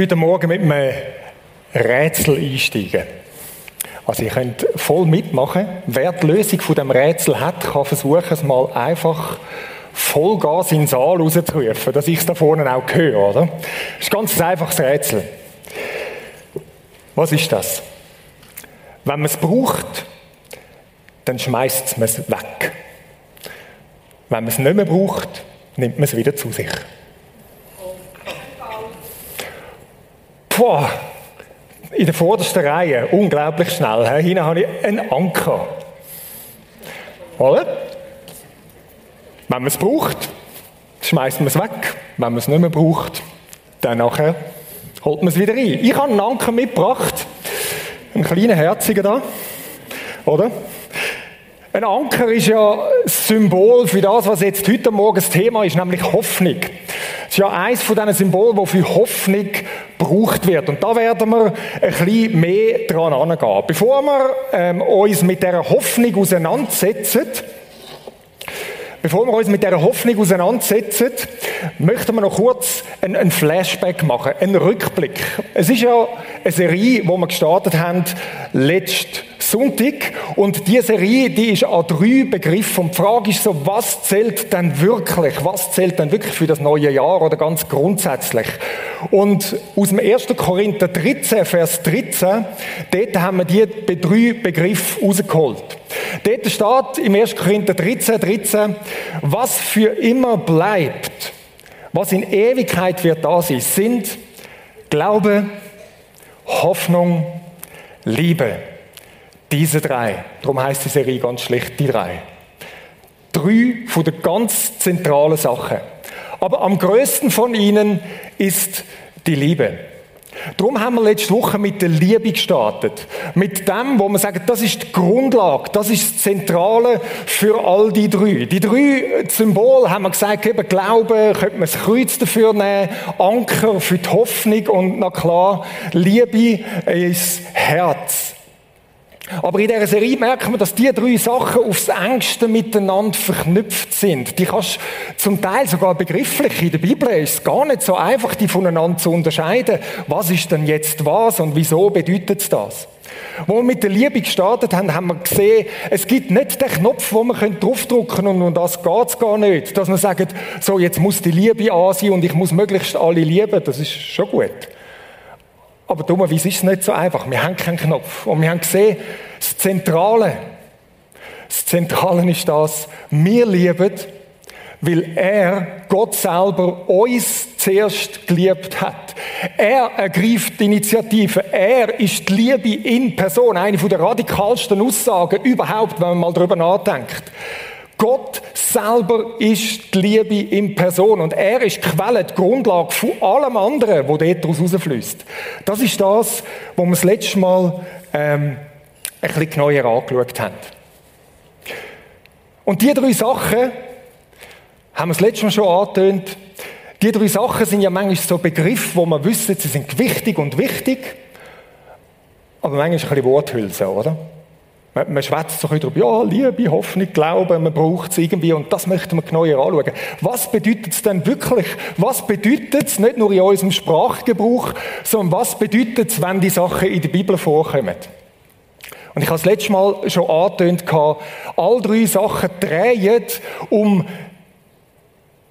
möchte heute Morgen mit einem Rätsel einsteigen. Also ihr könnt voll mitmachen. Wer die Lösung von dem Rätsel hat, kann versuchen, es mal einfach Vollgas in den Saal rauszurufen, dass ich es da vorne auch höre, oder? Das ist ganz ein einfaches Rätsel. Was ist das? Wenn man es braucht, dann schmeißt man es weg. Wenn man es nicht mehr braucht, nimmt man es wieder zu sich. Boah, in der vordersten Reihe, unglaublich schnell. Hier habe ich einen Anker. Oder? Wenn man es braucht, schmeißt man es weg. Wenn man es nicht mehr braucht, dann nachher holt man es wieder rein. Ich habe einen Anker mitgebracht. Einen kleinen herzigen da. Oder? Ein Anker ist ja das Symbol für das, was jetzt heute Morgen das Thema ist, nämlich Hoffnung. Ist ja eines von diesen Symbolen, wo für Hoffnung gebraucht wird. Und da werden wir ein bisschen mehr dran angehen. Bevor wir ähm, uns mit der Hoffnung auseinandersetzen, Bevor wir uns mit der Hoffnung auseinandersetzen, möchten wir noch kurz einen, Flashback machen, einen Rückblick. Es ist ja eine Serie, die wir gestartet haben letzten Sonntag und diese Serie, die ist an drei Begriffen. Und die Frage ist so, was zählt denn wirklich? Was zählt denn wirklich für das neue Jahr oder ganz grundsätzlich? Und aus dem 1. Korinther 13, Vers 13, dort haben wir die drei Begriffe rausgeholt. Dort steht im 1. Korinther 13, 13, was für immer bleibt, was in Ewigkeit wird da sein, sind Glaube, Hoffnung, Liebe. Diese drei. Darum heißt die Serie ganz schlicht die drei. Drei von den ganz zentralen Sachen. Aber am größten von ihnen ist die Liebe. Darum haben wir letzte Woche mit der Liebe gestartet. Mit dem, wo wir sagen, das ist die Grundlage, das ist das Zentrale für all die drei. Die drei Symbole haben wir gesagt, eben Glauben, könnte man das Kreuz dafür nehmen, Anker für die Hoffnung und na klar, Liebe ist Herz. Aber in dieser Serie merkt man, dass die drei Sachen aufs engste miteinander verknüpft sind. Die kannst zum Teil sogar begrifflich. In der Bibel ist es gar nicht so einfach, die voneinander zu unterscheiden. Was ist denn jetzt was und wieso bedeutet das? Wo wir mit der Liebe gestartet haben, haben wir gesehen, es gibt nicht den Knopf, wo man draufdrücken und um das geht es gar nicht. Dass man sagt, so jetzt muss die Liebe an sein und ich muss möglichst alle lieben, das ist schon gut. Aber dummerweise ist es nicht so einfach. Wir haben keinen Knopf. Und wir haben gesehen, das Zentrale, das Zentrale ist das, wir lieben, weil er, Gott selber, uns zuerst geliebt hat. Er ergreift die Initiative. Er ist die Liebe in Person. Eine der radikalsten Aussagen überhaupt, wenn man mal darüber nachdenkt. Gott selber ist die Liebe in Person und er ist die Quelle, die Grundlage von allem anderen, wo daraus rausfließt. Das ist das, was wir das letzte Mal ähm, ein bisschen genauer angeschaut haben. Und die drei Sachen haben wir das letzte Mal schon angetönt. Die drei Sachen sind ja manchmal so Begriffe, wo man wissen, sie sind wichtig und wichtig, aber manchmal ein bisschen Worthülse, oder? Man, man schwätzt so ein bisschen darüber, ja, Liebe, Hoffnung, Glauben, man braucht es irgendwie und das möchten wir genauer anschauen. Was bedeutet es denn wirklich? Was bedeutet es nicht nur in unserem Sprachgebrauch, sondern was bedeutet es, wenn die Sachen in der Bibel vorkommen? Und ich habe das letzte Mal schon angetönt, all drei Sachen drehen um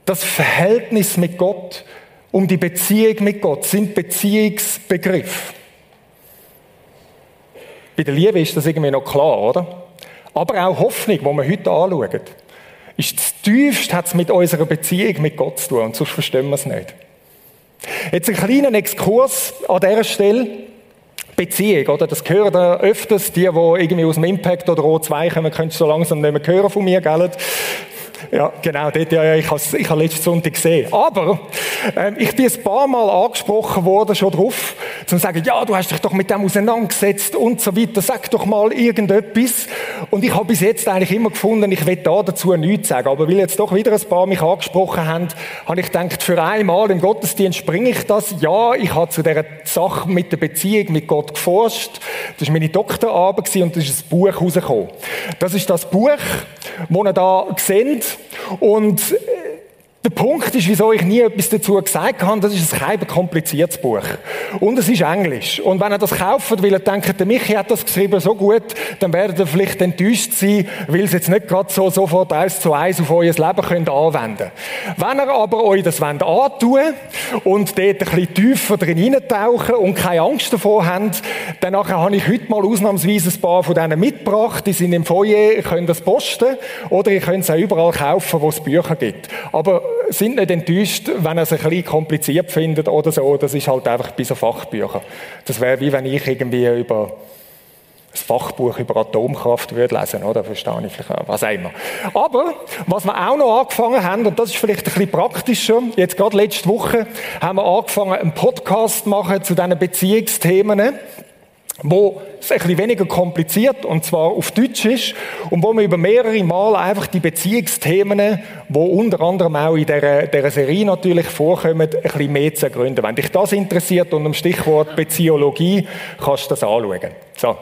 das Verhältnis mit Gott, um die Beziehung mit Gott, sind Beziehungsbegriffe. Bei der Liebe ist das irgendwie noch klar, oder? Aber auch Hoffnung, die wir heute anschauen, ist das Tiefste, hat es mit unserer Beziehung mit Gott zu tun und sonst verstehen wir es nicht. Jetzt ein kleiner Exkurs an dieser Stelle. Beziehung, oder? Das hören da öfters, die, die irgendwie aus dem Impact oder O2 kommen, können so langsam nicht mehr hören von mir, gell? Ja, genau, dort, ja, ich habe ich habe letzten Sonntag gesehen. Aber ähm, ich bin ein paar Mal angesprochen worden, schon drauf, zum sagen, ja, du hast dich doch mit dem auseinandergesetzt und so weiter, sag doch mal irgendetwas. Und ich habe bis jetzt eigentlich immer gefunden, ich will da dazu nichts sagen. Aber weil jetzt doch wieder ein paar mich angesprochen haben, habe ich gedacht, für einmal im Gottesdienst bringe ich das. Ja, ich habe zu dieser Sache mit der Beziehung mit Gott geforscht. Das war meine Doktorarbeit und das ist ein Buch rausgekommen. Das ist das Buch, das ihr da seht. Und äh, Der Punkt ist, wieso ich nie etwas dazu gesagt habe, das ist ein kompliziertes Buch. Und es ist Englisch. Und wenn ihr das kauft, weil ihr denkt, der Michi hat das geschrieben so gut, dann werdet ihr vielleicht enttäuscht sein, weil es jetzt nicht gerade so sofort eins zu eins auf euer Leben könnt anwenden Wenn ihr aber euch das wollt antun und dort ein bisschen tiefer drin eintauchen und keine Angst davor habt, dann habe ich heute mal ausnahmsweise ein paar von denen mitgebracht. Die sind im Foyer, könnt das posten oder ihr könnt es auch überall kaufen, wo es Bücher gibt. Aber sind nicht enttäuscht, wenn ihr es ein bisschen kompliziert findet oder so. Das ist halt einfach bei so Fachbüchern. Das wäre wie wenn ich irgendwie über ein Fachbuch über Atomkraft würde lesen, oder? Verstehe ich vielleicht, was auch immer. Aber, was wir auch noch angefangen haben, und das ist vielleicht ein bisschen praktischer, jetzt gerade letzte Woche haben wir angefangen, einen Podcast zu machen zu diesen Beziehungsthemen wo es ein weniger kompliziert und zwar auf Deutsch ist und wo wir über mehrere Mal einfach die Beziehungsthemen, wo unter anderem auch in dieser, dieser Serie natürlich vorkommen, ein bisschen mehr zu ergründen. Wenn dich das interessiert und im Stichwort Beziehologie, kannst du das anschauen. So,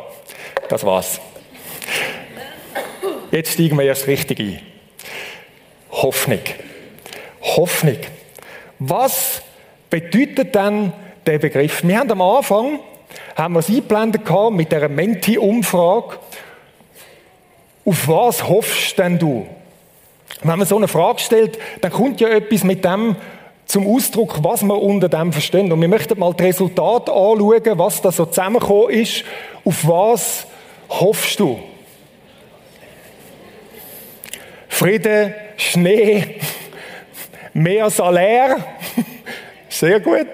das war's. Jetzt steigen wir erst richtig ein. Hoffnung. Hoffnung. Was bedeutet denn der Begriff? Wir haben am Anfang haben wir es eingeblendet mit dieser Menti-Umfrage. Auf was hoffst denn du? Wenn man so eine Frage stellt, dann kommt ja etwas mit dem zum Ausdruck, was man unter dem verstehen. Und wir möchten mal das Resultat anschauen, was da so zusammengekommen ist. Auf was hoffst du? Friede, Schnee, mehr Salär. Sehr gut.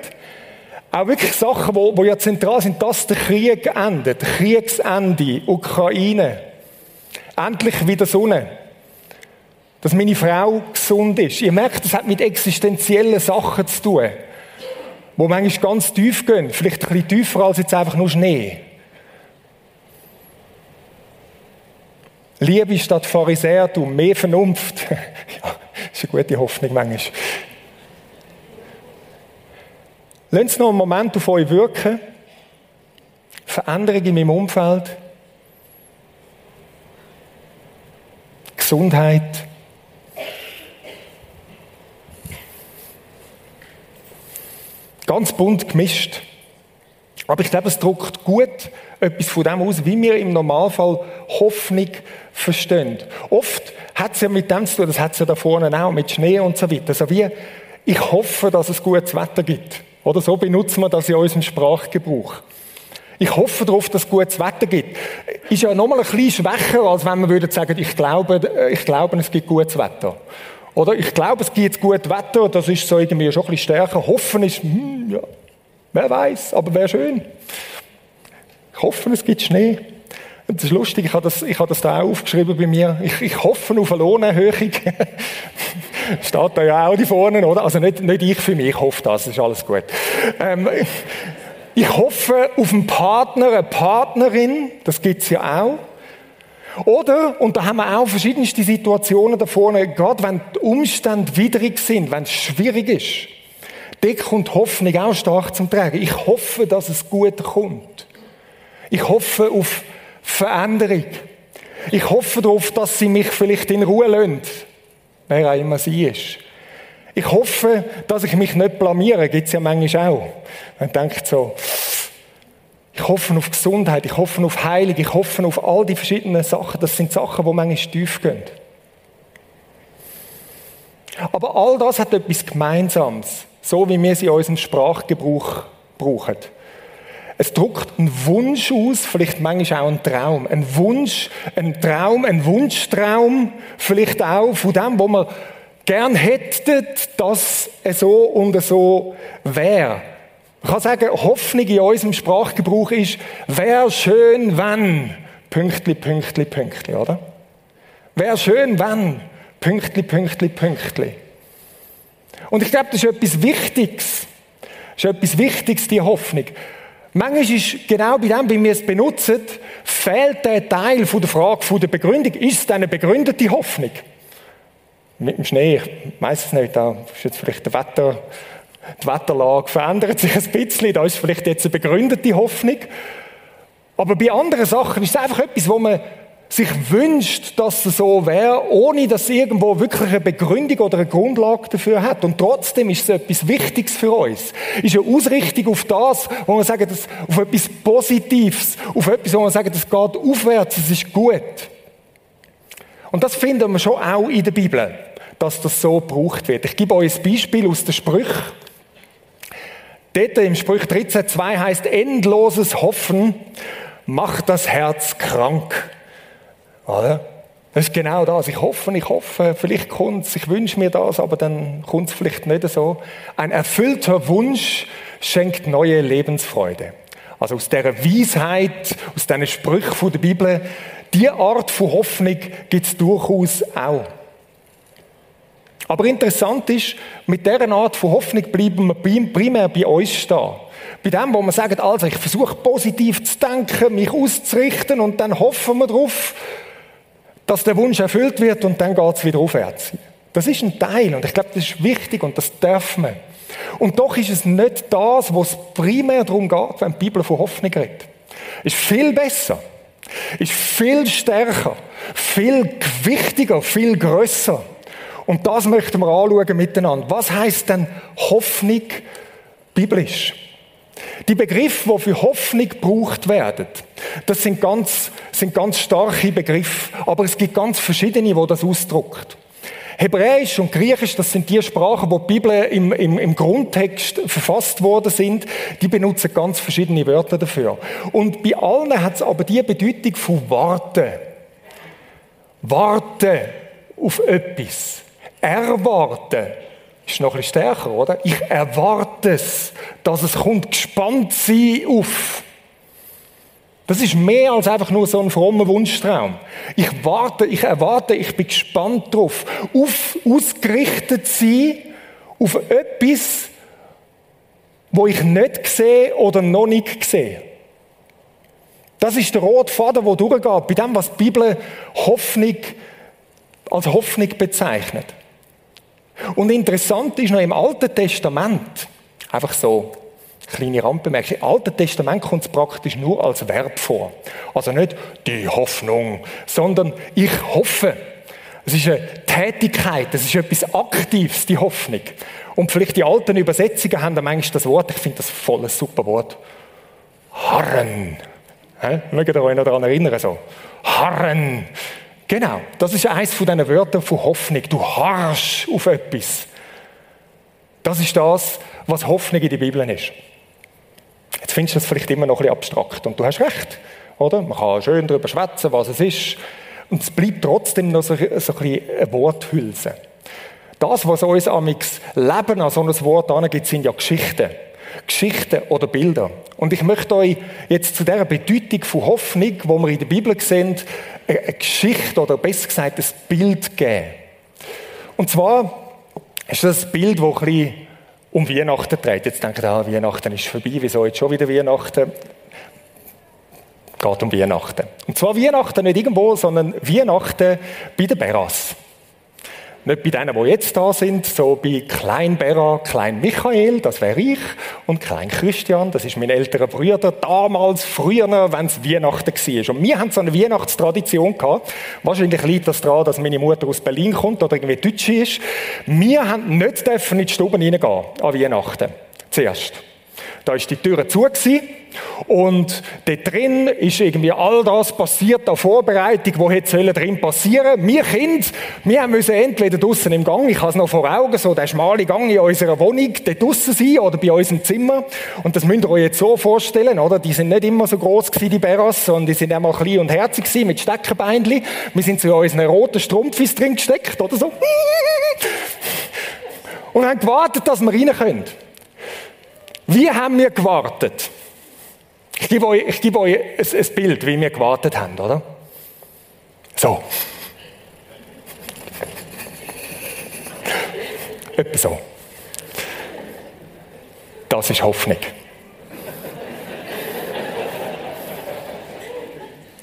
Auch wirklich Sachen, wo, wo ja zentral sind, dass der Krieg endet, Kriegsende, Ukraine. Endlich wieder Sonne. Dass meine Frau gesund ist. Ihr merkt, das hat mit existenziellen Sachen zu tun. Wo manchmal ganz tief gehen. Vielleicht ein bisschen tiefer als jetzt einfach nur Schnee. Liebe statt Pharisäertum, mehr Vernunft. ja, ist eine gute Hoffnung manchmal. Lasst noch einen Moment auf euch wirken. Veränderung in meinem Umfeld. Gesundheit. Ganz bunt gemischt. Aber ich glaube, es drückt gut etwas von dem aus, wie wir im Normalfall Hoffnung verstehen. Oft hat es ja mit dem zu tun, das hat es ja da vorne auch, mit Schnee und so weiter. Also wie, ich hoffe, dass es gutes Wetter gibt. Oder so benutzen wir das in unserem Sprachgebrauch. Ich hoffe darauf, dass es gutes Wetter gibt. Ist ja nochmal ein bisschen schwächer, als wenn man würde sagen, ich glaube, ich glaube, es gibt gutes Wetter. Oder ich glaube, es gibt gutes Wetter, das ist so irgendwie schon ein bisschen stärker. Hoffen ist, hm, ja, wer weiß, aber wäre schön. Ich hoffe, es gibt Schnee. Das ist lustig, ich habe das, ich habe das da auch aufgeschrieben bei mir. Ich, ich hoffe auf eine Lohnerhöhung. Steht da ja auch die vorne, oder? Also nicht, nicht ich für mich, ich hoffe das, ist alles gut. Ähm, ich hoffe auf einen Partner, eine Partnerin, das gibt's ja auch. Oder, und da haben wir auch verschiedenste Situationen da vorne, gerade wenn die Umstände widrig sind, wenn es schwierig ist, da kommt Hoffnung auch stark zum Tragen. Ich hoffe, dass es gut kommt. Ich hoffe auf Veränderung. Ich hoffe darauf, dass sie mich vielleicht in Ruhe lassen wer auch immer sie ist. Ich hoffe, dass ich mich nicht blamiere, gibt es ja manchmal auch. Man denkt so, ich hoffe auf Gesundheit, ich hoffe auf Heilung, ich hoffe auf all die verschiedenen Sachen. Das sind Sachen, die manchmal tief gehen. Aber all das hat etwas Gemeinsames, so wie wir sie in unserem Sprachgebrauch brauchen. Es drückt einen Wunsch aus, vielleicht manchmal auch einen Traum. Ein Wunsch, ein Traum, ein Wunschtraum, vielleicht auch von dem, wo man gern hätte, dass es so und so wäre. Man kann sagen, Hoffnung in unserem Sprachgebrauch ist, wäre schön, wenn, Pünktli, Pünktli, Pünktli, oder? Wäre schön, wenn, Pünktli, Pünktli, Pünktli. Und ich glaube, das ist etwas Wichtiges. Das ist etwas Wichtiges, die Hoffnung. Manchmal ist genau bei dem, wie wir es benutzen, fehlt der Teil von der Frage, von der Begründung. Ist es eine begründete Hoffnung? Mit dem Schnee, ich weiß es nicht, da ist jetzt vielleicht der Wetter, die Wetterlage verändert sich ein bisschen, da ist vielleicht jetzt eine begründete Hoffnung. Aber bei anderen Sachen ist es einfach etwas, wo man sich wünscht, dass es so wäre, ohne dass irgendwo wirklich eine Begründung oder eine Grundlage dafür hat. Und trotzdem ist es etwas Wichtiges für uns. Ist eine Ausrichtung auf das, wo wir sagen, das, auf etwas Positives, auf etwas, wo wir sagen, das geht aufwärts, es ist gut. Und das finden wir schon auch in der Bibel, dass das so gebraucht wird. Ich gebe euch ein Beispiel aus den Sprüchen. Dort im Sprüch 13,2 heißt, endloses Hoffen macht das Herz krank. Oder? Das ist genau das. Ich hoffe, ich hoffe, vielleicht kommt es, ich wünsche mir das, aber dann kommt es vielleicht nicht so. Ein erfüllter Wunsch schenkt neue Lebensfreude. Also aus dieser Weisheit, aus diesen Sprüchen der Bibel, die Art von Hoffnung gibt es durchaus auch. Aber interessant ist, mit dieser Art von Hoffnung bleiben wir primär bei uns stehen. Bei dem, wo wir sagen, also ich versuche positiv zu denken, mich auszurichten und dann hoffen wir darauf, dass der Wunsch erfüllt wird und dann geht es wieder aufwärts. Das ist ein Teil und ich glaube, das ist wichtig und das darf man. Und doch ist es nicht das, was primär darum geht, wenn die Bibel von Hoffnung redet. Ist viel besser, ist viel stärker, viel gewichtiger, viel größer. Und das möchten wir anschauen miteinander. Was heißt denn Hoffnung biblisch? Die Begriffe, die für Hoffnung gebraucht werden, das sind ganz, sind ganz starke Begriffe, aber es gibt ganz verschiedene, wo das ausdrückt. Hebräisch und Griechisch, das sind die Sprachen, wo die Bibel im, im, im Grundtext verfasst worden sind, die benutzen ganz verschiedene Wörter dafür. Und bei allen hat es aber die Bedeutung von warten. Warten auf etwas. Erwarten ist noch ein bisschen stärker, oder? Ich erwarte es, dass es kommt, gespannt sein auf. Das ist mehr als einfach nur so ein frommer Wunschtraum. Ich warte, ich erwarte, ich bin gespannt drauf. Auf, ausgerichtet sein auf etwas, wo ich nicht sehe oder noch nicht sehe. Das ist der rote Faden, der durchgeht, bei dem, was die Bibel Hoffnung als Hoffnung bezeichnet. Und interessant ist noch im Alten Testament, einfach so kleine Randbemerkung, im Alten Testament kommt es praktisch nur als Verb vor. Also nicht die Hoffnung, sondern ich hoffe. Es ist eine Tätigkeit, es ist etwas Aktives, die Hoffnung. Und vielleicht die alten Übersetzungen haben dann manchmal das Wort, ich finde das voll ein super Wort, harren. Mögt ihr euch noch daran erinnern? So? Harren. Genau, das ist eines von diesen Wörtern von Hoffnung. Du harrst auf etwas. Das ist das, was Hoffnung in der Bibel ist. Jetzt findest du das vielleicht immer noch ein bisschen abstrakt. Und du hast recht, oder? Man kann schön darüber schwätzen, was es ist. Und es bleibt trotzdem noch so, so ein bisschen eine Worthülse. Das, was uns am Leben an so ein Wort angeht, sind ja Geschichten. Geschichten oder Bilder. Und ich möchte euch jetzt zu dieser Bedeutung von Hoffnung, wo wir in der Bibel sehen, eine Geschichte oder besser gesagt ein Bild geben. Und zwar ist das ein Bild, das ein bisschen um Weihnachten dreht. Jetzt denkt ihr, ah, Weihnachten ist vorbei, wieso jetzt schon wieder Weihnachten? geht um Weihnachten. Und zwar Weihnachten nicht irgendwo, sondern Weihnachten bei der Beras. Nicht bei denen, die jetzt da sind, so bei Klein Bera, Klein Michael, das wäre ich, und Klein Christian, das ist mein älterer Bruder, damals, früher, wenn es Weihnachten war. Und wir haben so eine Weihnachtstradition gehabt. Wahrscheinlich liegt das daran, dass meine Mutter aus Berlin kommt oder irgendwie Deutsche ist. Wir haben nicht dürfen in die Stube reingehen an Weihnachten. Zuerst. Da ist die Tür zu gewesen. Und dort drin ist irgendwie all das passiert, an Vorbereitung, wo hätte drin passieren Wir Kinder, wir müssen entweder draußen im Gang, ich habe es noch vor Augen, so der schmale Gang in unserer Wohnung, dort draußen sein oder bei uns im Zimmer. Und das müsst ihr euch jetzt so vorstellen, oder? Die sind nicht immer so groß gewesen, die Beras, sondern die sind einmal klein und herzig gewesen, mit Steckerbeinchen. Wir sind zu unseren roten Strumpfis drin gesteckt, oder so. Und haben gewartet, dass wir rein können. Wie haben wir gewartet? Ich gebe euch, ich gebe euch ein, ein Bild, wie wir gewartet haben, oder? So. Etwa so. Das ist Hoffnung.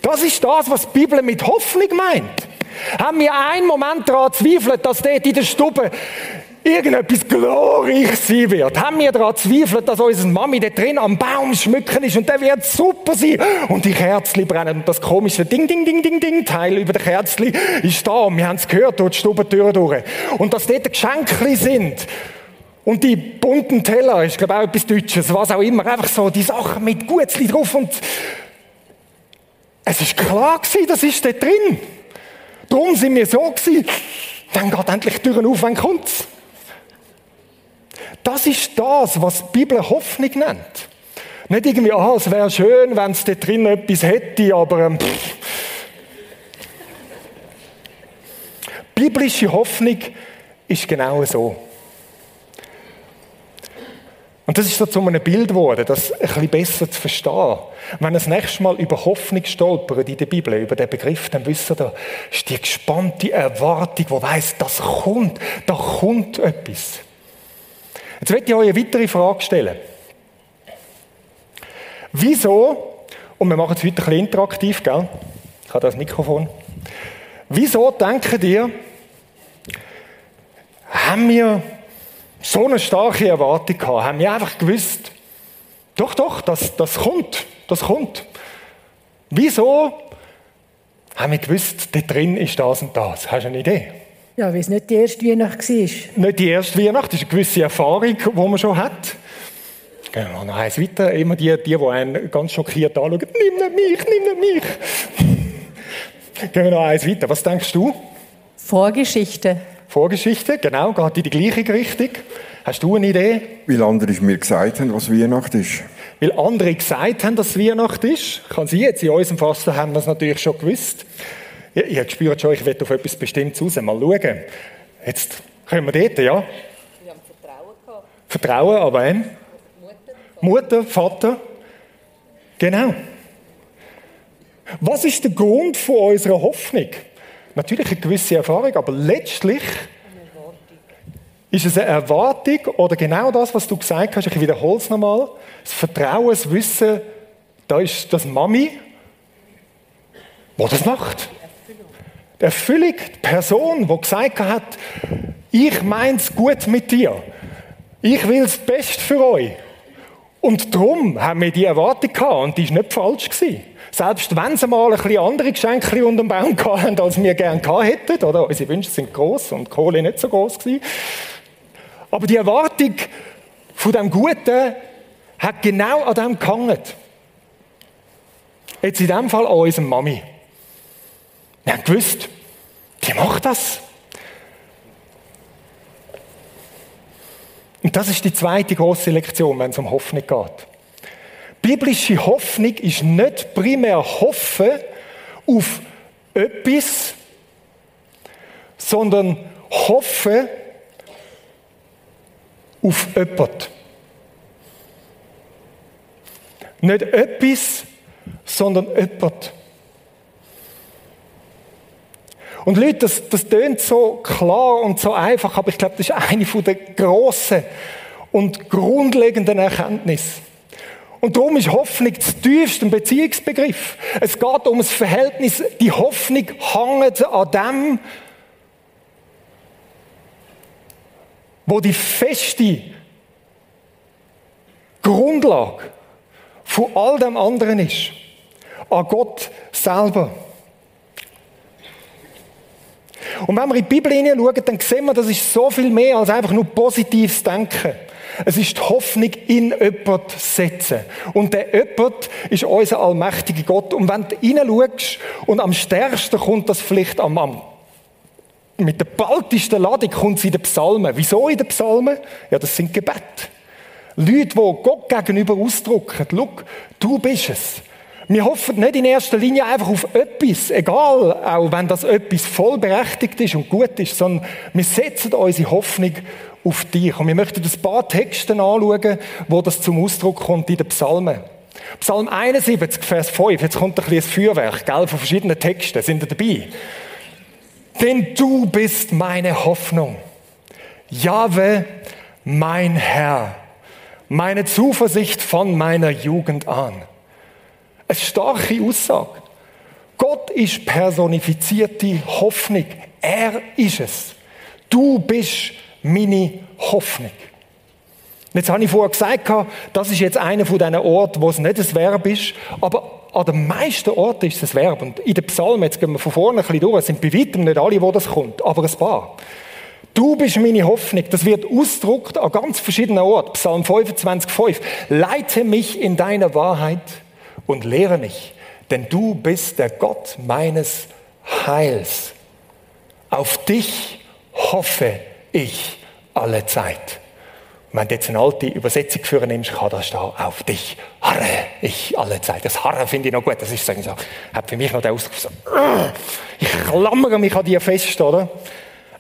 Das ist das, was die Bibel mit Hoffnung meint. Haben wir einen Moment daran zweifelt, dass dort in der Stube irgendetwas glorreich sein wird? Haben wir daran zweifelt, dass unsere Mami da drin am Baum schmücken ist und der wird super sein und die Kerzchen brennen und das komische Ding, Ding, Ding, Ding, Ding Teil über den Kerzchen ist da und wir haben es gehört durch die Stubentür durch. Und dass dort Geschenke sind und die bunten Teller, ist glaube ich auch etwas Deutsches, was auch immer, einfach so die Sachen mit Gutzli drauf und es ist klar gewesen, das ist da drin. Darum sind wir so gewesen. Dann geht endlich die Türen auf, wenn kommt's. Das ist das, was die Bibel Hoffnung nennt. Nicht irgendwie, ah, es wäre schön, wenn es da drin etwas hätte, aber ähm, Biblische Hoffnung ist genau so. Und das ist so zu einem Bild geworden, das ein bisschen besser zu verstehen. Wenn ihr das nächste Mal über Hoffnung stolpert in der Bibel, über den Begriff, dann wisst ihr, ist die gespannte Erwartung, wo weiss, das kommt, da kommt etwas. Jetzt möchte ich euch eine weitere Frage stellen. Wieso, und wir machen es heute ein bisschen interaktiv, gell? Ich habe das Mikrofon. Wieso denken ihr, haben wir so eine starke Erwartung gehabt, haben wir einfach gewusst, doch, doch, das, das kommt, das kommt. Wieso haben wir gewusst, da drin ist das und das? Hast du eine Idee? Ja, weil es nicht die erste Weihnacht war. Nicht die erste Weihnacht, das ist eine gewisse Erfahrung, die man schon hat. Gehen wir noch eins weiter. Immer die, die, die einen ganz schockiert anschauen, nimm nicht mich, nimm nicht mich. Gehen wir noch eins weiter. Was denkst du? Vorgeschichte. Vorgeschichte, genau, geht in die gleiche Richtung. Hast du eine Idee? Weil andere mir gesagt haben, was Weihnacht ist. Weil andere gesagt haben, dass es Weihnacht ist. Kann sie jetzt in unserem Fasten haben das natürlich schon gewusst. Ja, ihr spürt schon, ich will auf etwas Bestimmtes raus. Mal schauen. Jetzt können wir dort, ja? Wir haben Vertrauen gehabt. Vertrauen, aber wen? Mutter. Mutter, Vater. Genau. Was ist der Grund von unserer Hoffnung? Natürlich eine gewisse Erfahrung, aber letztlich ist es eine Erwartung oder genau das, was du gesagt hast, ich wiederhole es nochmal, das Vertrauen, das Wissen, da ist das Mami, wo das macht. Erfüllung, die Person, die gesagt hat, ich meins gut mit dir. Ich will das Beste für euch. Und darum haben wir die Erwartung gehabt und die ist nicht falsch gewesen. Selbst wenn sie mal ein bisschen andere Geschenke unter dem Baum hatten, als wir gerne gehabt hätten, oder? Unsere Wünsche sind groß und die Kohle nicht so groß gewesen. Aber die Erwartung von dem Guten hat genau an dem gehangen. Jetzt in dem Fall an unserem Mami. Wir haben gewusst, die macht das. Und das ist die zweite große Lektion, wenn es um Hoffnung geht. Biblische Hoffnung ist nicht primär Hoffen auf etwas, sondern Hoffen auf jemanden. Nicht etwas, sondern jemand. Und Leute, das, das tönt so klar und so einfach, aber ich glaube, das ist eine der grossen und grundlegenden Erkenntnisse. Und darum ist Hoffnung das tiefste Beziehungsbegriff. Es geht um das Verhältnis, die Hoffnung hängt an dem, wo die feste Grundlage von all dem anderen ist. An Gott selber. Und wenn wir in die Bibel hineinschauen, dann sehen wir, das ist so viel mehr als einfach nur positives Denken. Es ist die Hoffnung in jemanden setzen. Und der jemand ist unser allmächtiger Gott. Und wenn du hineinschaust, und am stärksten kommt das vielleicht am, am mit der baltesten Ladung kommt es in den Psalmen. Wieso in den Psalmen? Ja, das sind Gebete. Leute, die Gott gegenüber ausdrücken, schau, du bist es. Wir hoffen nicht in erster Linie einfach auf etwas, egal, auch wenn das etwas voll berechtigt ist und gut ist, sondern wir setzen unsere Hoffnung auf dich. Und wir möchten ein paar Texte anschauen, wo das zum Ausdruck kommt in den Psalmen. Psalm 71, Vers 5, jetzt kommt ein bisschen das Feuerwerk, gell, von verschiedenen Texten, sind ihr dabei? Denn du bist meine Hoffnung. Jahwe, mein Herr, meine Zuversicht von meiner Jugend an. Eine starke Aussage. Gott ist personifizierte Hoffnung. Er ist es. Du bist meine Hoffnung. Jetzt habe ich vorher gesagt, das ist jetzt einer von diesen Orten, wo es nicht ein Verb ist, aber an den meisten Orten ist es ein Verb. Und in den Psalmen, jetzt gehen wir von vorne ein bisschen durch, es sind bei weitem nicht alle, wo das kommt, aber ein paar. Du bist meine Hoffnung. Das wird ausdruckt an ganz verschiedenen Orten. Psalm 25, 5. Leite mich in deine Wahrheit und lehre mich, denn du bist der Gott meines Heils. Auf dich hoffe ich alle Zeit. Wenn du jetzt eine alte Übersetzung für nimmst, kann da stehen, auf dich harre ich alle Zeit. Das Harre finde ich noch gut. Das ist so, hat für mich noch der Ausdruck so, ich klammere mich an dir fest, oder?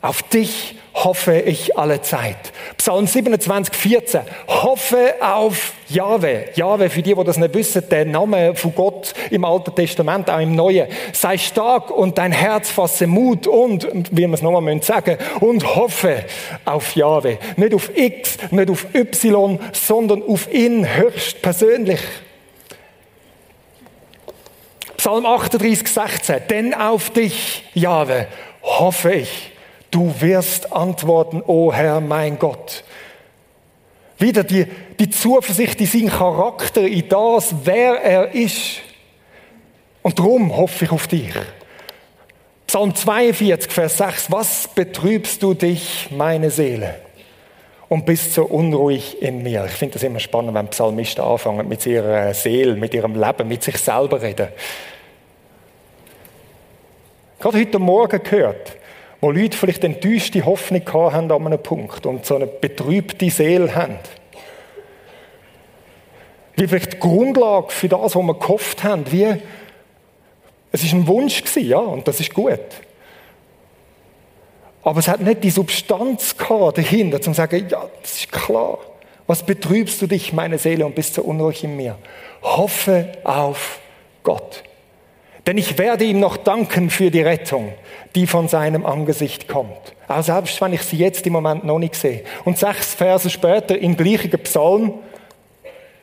Auf dich hoffe ich alle Zeit. Psalm 27, 14. Hoffe auf Jahwe. Jahwe, für die, die das nicht wissen, der Name von Gott im Alten Testament, auch im Neuen. Sei stark und dein Herz fasse Mut und, wie wir es nochmal sagen und hoffe auf Jahwe. Nicht auf X, nicht auf Y, sondern auf ihn höchst persönlich. Psalm 38, 16. Denn auf dich, Jahwe, hoffe ich. Du wirst antworten, o oh Herr, mein Gott. Wieder die, die Zuversicht in seinen Charakter, in das, wer er ist. Und darum hoffe ich auf dich. Psalm 42, Vers 6. Was betrübst du dich, meine Seele? Und bist so unruhig in mir. Ich finde das immer spannend, wenn Psalmisten anfangen, mit ihrer Seele, mit ihrem Leben, mit sich selber reden. Gerade heute Morgen gehört, wo Leute vielleicht enttäuschte Hoffnung haben an einem Punkt und so eine betrübte Seele haben. Wie vielleicht die Grundlage für das, was wir gehofft haben, wie es ist ein Wunsch gewesen, ja, und das ist gut. Aber es hat nicht die Substanz gehabt dahinter, um zu sagen, ja, das ist klar. Was betrübst du dich, meine Seele, und bist so unruhig in mir? Hoffe auf Gott. Denn ich werde ihm noch danken für die Rettung, die von seinem Angesicht kommt. Auch selbst wenn ich sie jetzt im Moment noch nicht sehe. Und sechs Verse später im gleichen Psalm,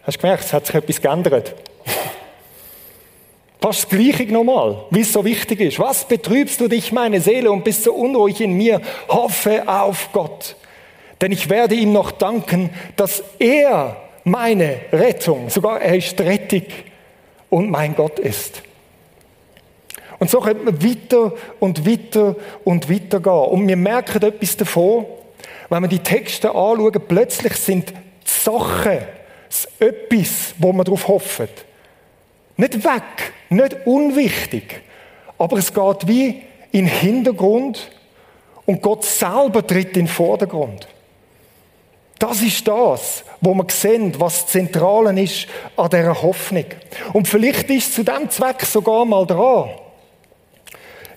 hast du gemerkt, es hat sich etwas geändert. Fast das Gleiche nochmal, wie es so wichtig ist. Was betrübst du dich, meine Seele, und bist so unruhig in mir? Hoffe auf Gott. Denn ich werde ihm noch danken, dass er meine Rettung, sogar er ist rettig und mein Gott ist. Und so könnte man weiter und weiter und weiter gehen. Und wir merken etwas davon, wenn wir die Texte anschauen, plötzlich sind die Sachen das etwas, wo man darauf hofft. Nicht weg, nicht unwichtig, aber es geht wie in den Hintergrund und Gott selber tritt in den Vordergrund. Das ist das, wo wir sehen, was zentral ist an dieser Hoffnung. Und vielleicht ist zu dem Zweck sogar mal dran,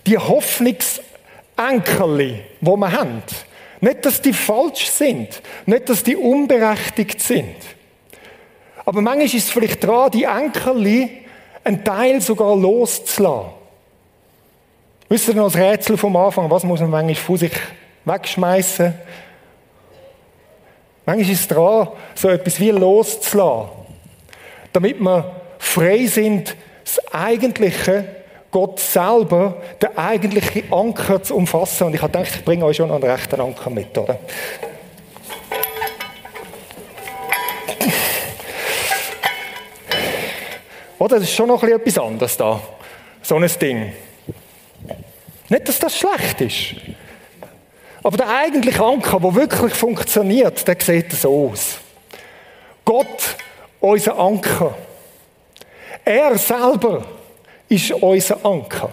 die Hoffnungsankerli, wo wir haben, nicht, dass die falsch sind, nicht, dass die unberechtigt sind. Aber manchmal ist es vielleicht dran, die Ankerli einen Teil sogar loszulassen. Wisst ihr noch das Rätsel vom Anfang? Was muss man manchmal von sich wegschmeißen? Manchmal ist es dran, so etwas wie loszulassen. Damit wir frei sind, das Eigentliche Gott selber den eigentlichen Anker zu umfassen. Und ich habe gedacht, ich bringe euch schon einen rechten Anker mit, oder? Oder? Das ist schon noch etwas anderes da. So ein Ding. Nicht, dass das schlecht ist. Aber der eigentliche Anker, der wirklich funktioniert, der sieht so aus. Gott, unser Anker. Er selber ist unser Anker.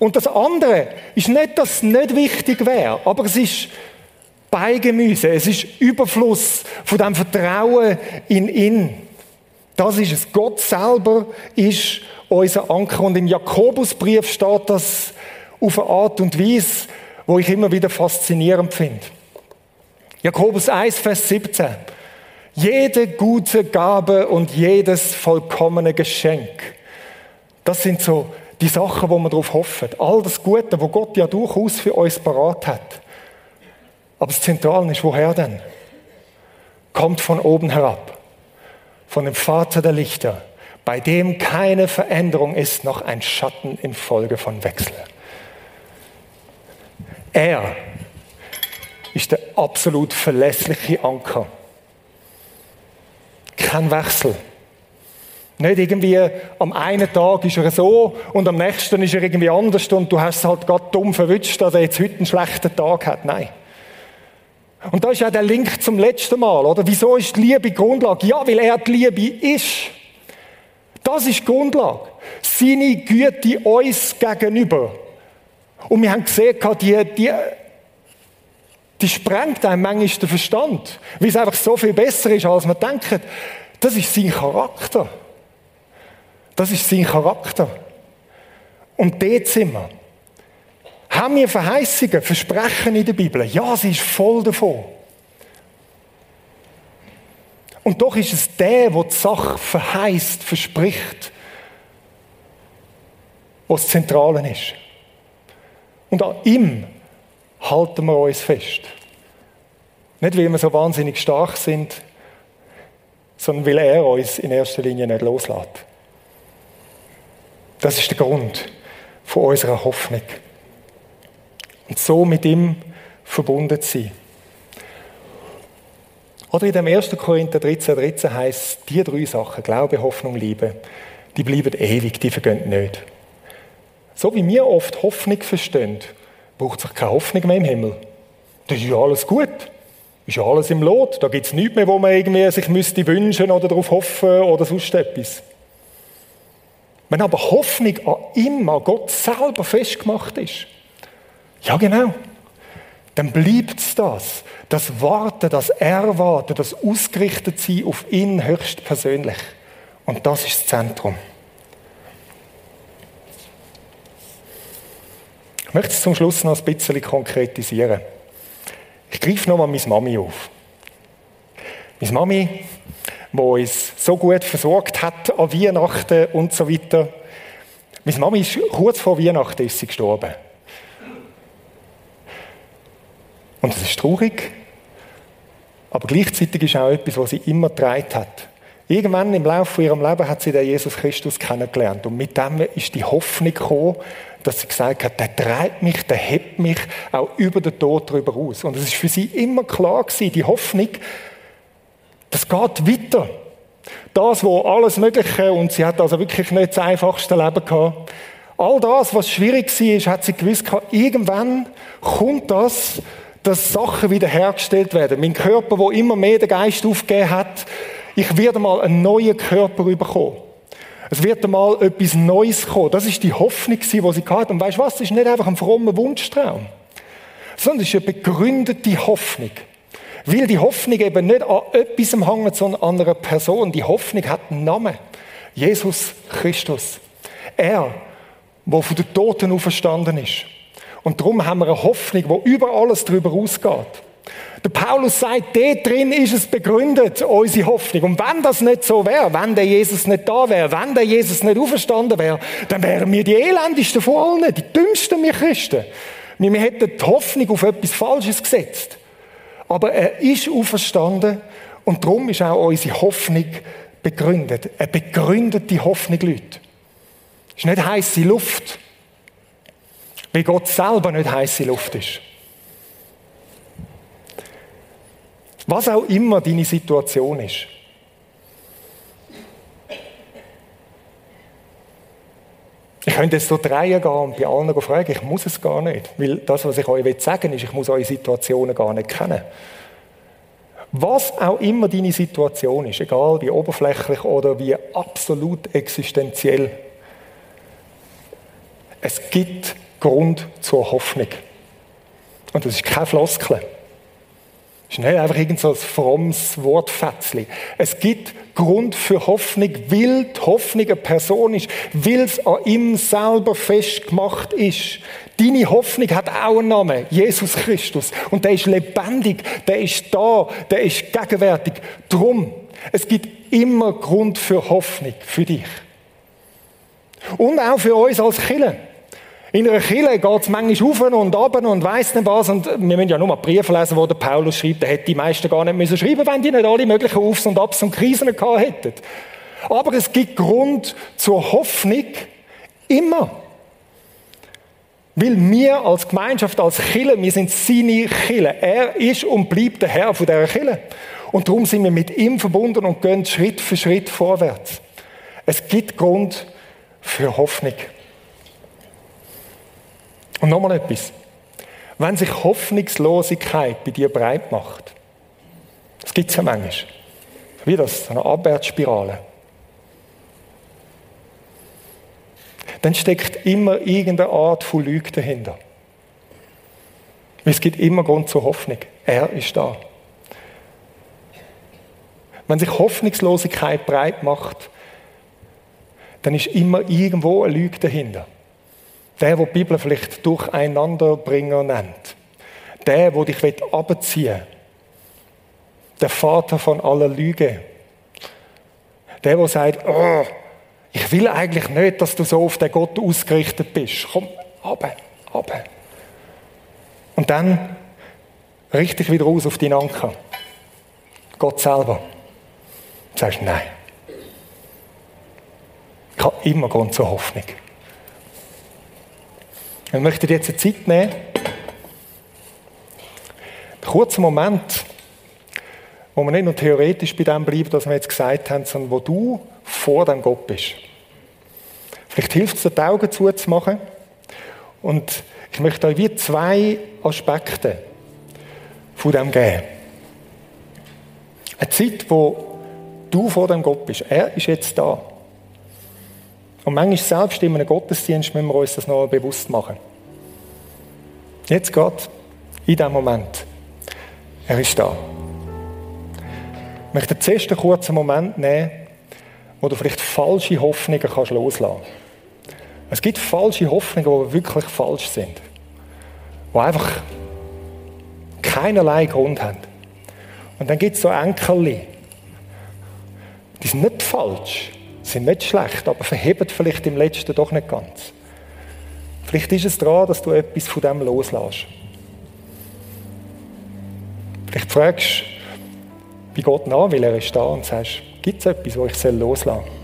Und das andere ist nicht, dass es nicht wichtig wäre, aber es ist Beigemüse, es ist Überfluss von dem Vertrauen in ihn. Das ist es. Gott selber ist unser Anker. Und im Jakobusbrief steht das auf eine Art und Weise, wo ich immer wieder faszinierend finde. Jakobus 1, Vers 17. Jede gute Gabe und jedes vollkommene Geschenk das sind so die Sachen, wo man darauf hoffen. All das Gute, wo Gott ja durchaus für uns parat hat. Aber das Zentrale ist, woher denn? Kommt von oben herab. Von dem Vater der Lichter, bei dem keine Veränderung ist, noch ein Schatten infolge von Wechsel. Er ist der absolut verlässliche Anker. Kein Wechsel. Nicht irgendwie am einen Tag ist er so und am nächsten ist er irgendwie anders und du hast es halt gerade dumm verwünscht, dass er jetzt heute einen schlechten Tag hat. Nein. Und da ist ja der Link zum letzten Mal, oder? Wieso ist die Liebe Grundlage? Ja, weil er die Liebe ist. Das ist die Grundlage. Seine Güte uns gegenüber. Und wir haben gesehen, die, die, die sprengt einem manchmal den Verstand. Weil es einfach so viel besser ist, als man denkt. Das ist sein Charakter. Das ist sein Charakter. Und dort sind wir. Haben wir Verheißungen, Versprechen in der Bibel? Ja, sie ist voll davon. Und doch ist es der, der die Sache verheißt, verspricht, was das Zentrale ist. Und an ihm halten wir uns fest. Nicht, weil wir so wahnsinnig stark sind, sondern weil er uns in erster Linie nicht loslässt. Das ist der Grund von unserer Hoffnung. Und so mit ihm verbunden sein. Oder in dem 1. Korinther 13, 13 heißt die drei Sachen, Glaube, Hoffnung, Liebe, die bleiben ewig, die vergehen nicht. So wie wir oft Hoffnung verstehen, braucht sich keine Hoffnung mehr im Himmel. Das ist ja alles gut. Ist ja alles im Lot. Da gibt es nichts mehr, wo man irgendwie sich müsste wünschen oder darauf hoffen oder sonst etwas. Wenn aber Hoffnung an an Gott selber festgemacht ist, ja genau, dann bleibt es das. Das Warten, das Erwarten, das ausgerichtet sein auf ihn höchstpersönlich. Und das ist das Zentrum. Ich möchte es zum Schluss noch ein bisschen konkretisieren. Ich greife nochmal meine Mami auf. Meine Mami, die uns so gut versorgt hat an Weihnachten und so weiter. Meine Mami ist kurz vor Weihnachten ist sie gestorben. Und das ist traurig, aber gleichzeitig ist auch etwas, was sie immer getragen hat. Irgendwann im Laufe von ihrem Leben hat sie den Jesus Christus kennengelernt. Und mit dem ist die Hoffnung gekommen, dass sie gesagt hat, der treibt mich, der hebt mich auch über den Tod darüber aus. Und es ist für sie immer klar gewesen, die Hoffnung, das geht weiter. Das, wo alles Mögliche, und sie hat also wirklich nicht das einfachste Leben gehabt. All das, was schwierig war, hat sie gewusst, irgendwann kommt das, dass Sachen wiederhergestellt werden. Mein Körper, wo immer mehr den Geist aufgegeben hat, ich werde mal einen neuen Körper bekommen. Es wird einmal etwas Neues kommen. Das ist die Hoffnung, die sie hatte. Und weißt du was? Das ist nicht einfach ein frommer Wunschtraum, sondern es ist eine begründete Hoffnung. Weil die Hoffnung eben nicht an etwas hängt, sondern an einer Person. Die Hoffnung hat einen Namen. Jesus Christus. Er, der von den Toten auferstanden ist. Und darum haben wir eine Hoffnung, die über alles darüber ausgeht. Der Paulus sagt, dort drin ist es begründet, unsere Hoffnung. Und wenn das nicht so wäre, wenn der Jesus nicht da wäre, wenn der Jesus nicht auferstanden wäre, dann wären wir die elendigsten von allen, die dümmsten wir Christen. Wir hätten die Hoffnung auf etwas Falsches gesetzt. Aber er ist auferstanden und darum ist auch unsere Hoffnung begründet. Eine begründete Hoffnung, Leute. Es ist nicht heiße Luft, weil Gott selber nicht heiße Luft ist. Was auch immer deine Situation ist. Ich könnte jetzt so drehen gehen und bei allen fragen, ich muss es gar nicht. Weil das, was ich euch sagen will, ist, ich muss eure Situationen gar nicht kennen. Was auch immer deine Situation ist, egal wie oberflächlich oder wie absolut existenziell, es gibt Grund zur Hoffnung. Und das ist kein Floskel. Das ist nicht einfach irgend so ein frommes Wortfetzli. Es gibt Grund für Hoffnung, weil die Hoffnung eine Person ist, weil es an ihm selber festgemacht ist. Deine Hoffnung hat auch einen Namen, Jesus Christus. Und der ist lebendig, der ist da, der ist gegenwärtig. Drum, es gibt immer Grund für Hoffnung für dich. Und auch für uns als Kinder. In einer Kirche geht es manchmal auf und ab und weiss nicht was. Und wir müssen ja nur mal Briefe lesen, wo der Paulus schreibt. Da hätte die meisten gar nicht müssen schreiben wenn die nicht alle möglichen Aufs und Abs und Krisen gehabt hätten. Aber es gibt Grund zur Hoffnung immer. Weil wir als Gemeinschaft, als Kille, wir sind seine Kille. Er ist und bleibt der Herr von dieser Kille. Und darum sind wir mit ihm verbunden und gehen Schritt für Schritt vorwärts. Es gibt Grund für Hoffnung. Und nochmal etwas. Wenn sich Hoffnungslosigkeit bei dir breit macht, das gibt es ja manchmal, wie das, eine Abwärtsspirale, dann steckt immer irgendeine Art von Lüge dahinter. Es gibt immer Grund zur Hoffnung. Er ist da. Wenn sich Hoffnungslosigkeit breit macht, dann ist immer irgendwo eine Lüge dahinter. Der, wo die Bibel vielleicht Durcheinanderbringer nennt. Der, wo dich abziehen will. Der Vater von aller Lüge. Der, wo sagt, oh, ich will eigentlich nicht, dass du so auf den Gott ausgerichtet bist. Komm, runter, runter. Und dann richte dich wieder aus auf deinen Anker. Gott selber. Du sagst, nein. Ich habe immer Grund zur Hoffnung. Ich möchte jetzt eine Zeit nehmen, einen kurzen Moment, wo wir nicht nur theoretisch bei dem bleiben, was wir jetzt gesagt haben, sondern wo du vor dem Gott bist. Vielleicht hilft es dir, die Augen zuzumachen. Und ich möchte euch wie zwei Aspekte von dem geben. Eine Zeit, wo du vor dem Gott bist. Er ist jetzt da. Und manchmal selbst in einem Gottesdienst müssen wir uns das noch bewusst machen. Jetzt gerade, in diesem Moment. Er ist da. Ich möchte zuerst einen kurzen Moment nehmen, wo du vielleicht falsche Hoffnungen kannst loslassen kannst. Es gibt falsche Hoffnungen, die wirklich falsch sind. Die einfach keinerlei Grund haben. Und dann gibt es so Enkel, die sind nicht falsch, sind nicht schlecht, aber verheben vielleicht im Letzten doch nicht ganz. Vielleicht ist es daran, dass du etwas von dem loslässt. Vielleicht fragst du bei Gott nach, weil er ist da und sagst, gibt es etwas, wo ich loslassen soll?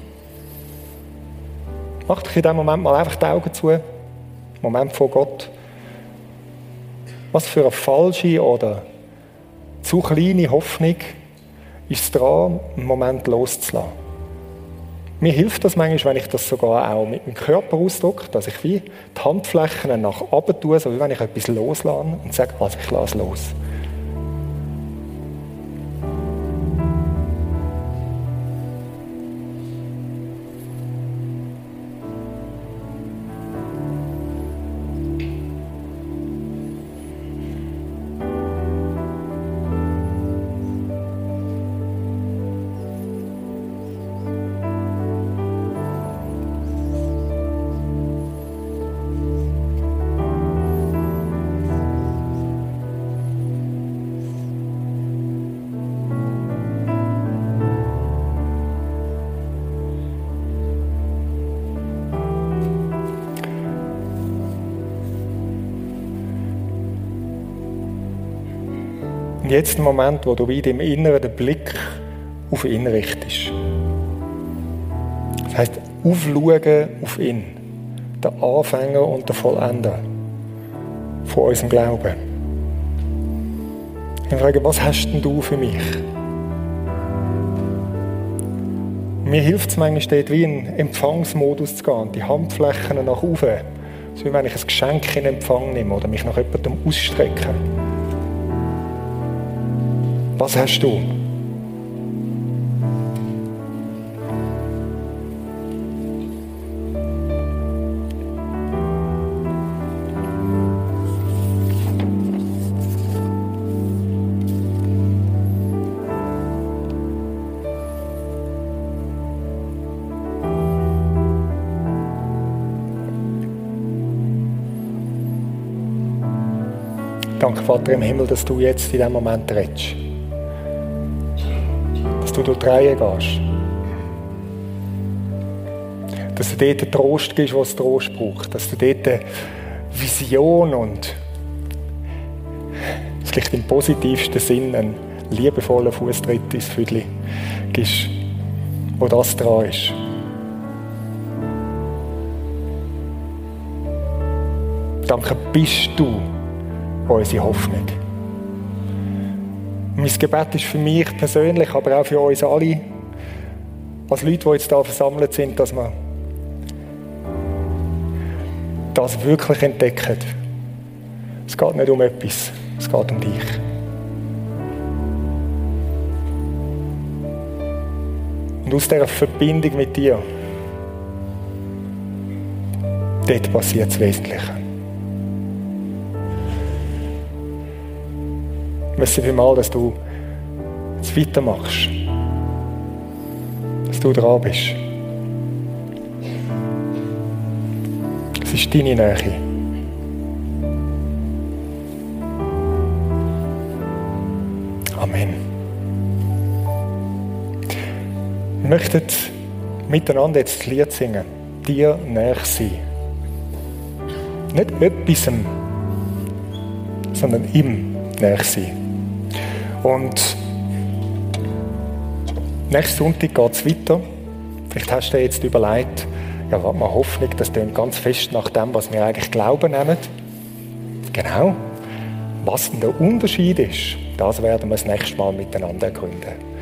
Mach dich in dem Moment mal einfach die Augen zu. Moment vor Gott. Was für eine falsche oder zu kleine Hoffnung ist es dran, einen Moment loszulassen. Mir hilft das manchmal, wenn ich das sogar auch mit dem Körper ausdrücke, dass ich wie die Handflächen nach oben tue, so wie wenn ich etwas loslasse und sage, also ich lasse los. Und jetzt ein Moment, wo du wieder im Inneren den Blick auf ihn richtest. Das heißt, aufschauen auf ihn. Der Anfänger und der Vollender von unserem Glauben. Ich frage, was hast denn du für mich? Mir hilft es manchmal dort, wie in Empfangsmodus zu gehen, die Handflächen nach oben. So wie wenn ich ein Geschenk in Empfang nehme oder mich nach jemandem ausstrecke. Was hast du? Danke, Vater im Himmel, dass du jetzt in diesem Moment redest du durch die Reihe gehst. Dass du dort Trost gibst, was Trost braucht. Dass du dort Vision und vielleicht im positivsten Sinn einen liebevollen Fußtritt ins Füdli gibst, wo das dran ist. Danke, bist du unsere Hoffnung. Mein Gebet ist für mich persönlich, aber auch für uns alle, als Leute, die jetzt hier versammelt sind, dass wir das wirklich entdecken. Es geht nicht um etwas, es geht um dich. Und aus dieser Verbindung mit dir, dort passiert das Wesentliche. Merci vielmals, dass du jetzt weitermachst. Dass du dran bist. Es ist deine Nähe. Amen. Wir möchten miteinander jetzt das Lied singen. Dir näher sein. Nicht etwas, sondern ihm näher sein. Und nächsten Sonntag geht es weiter. Vielleicht hast du dir jetzt überlegt, ja, warte mal, Hoffnung, das klingt ganz fest nach dem, was wir eigentlich glauben nehmen. Genau. Was denn der Unterschied ist, das werden wir das nächste Mal miteinander ergründen.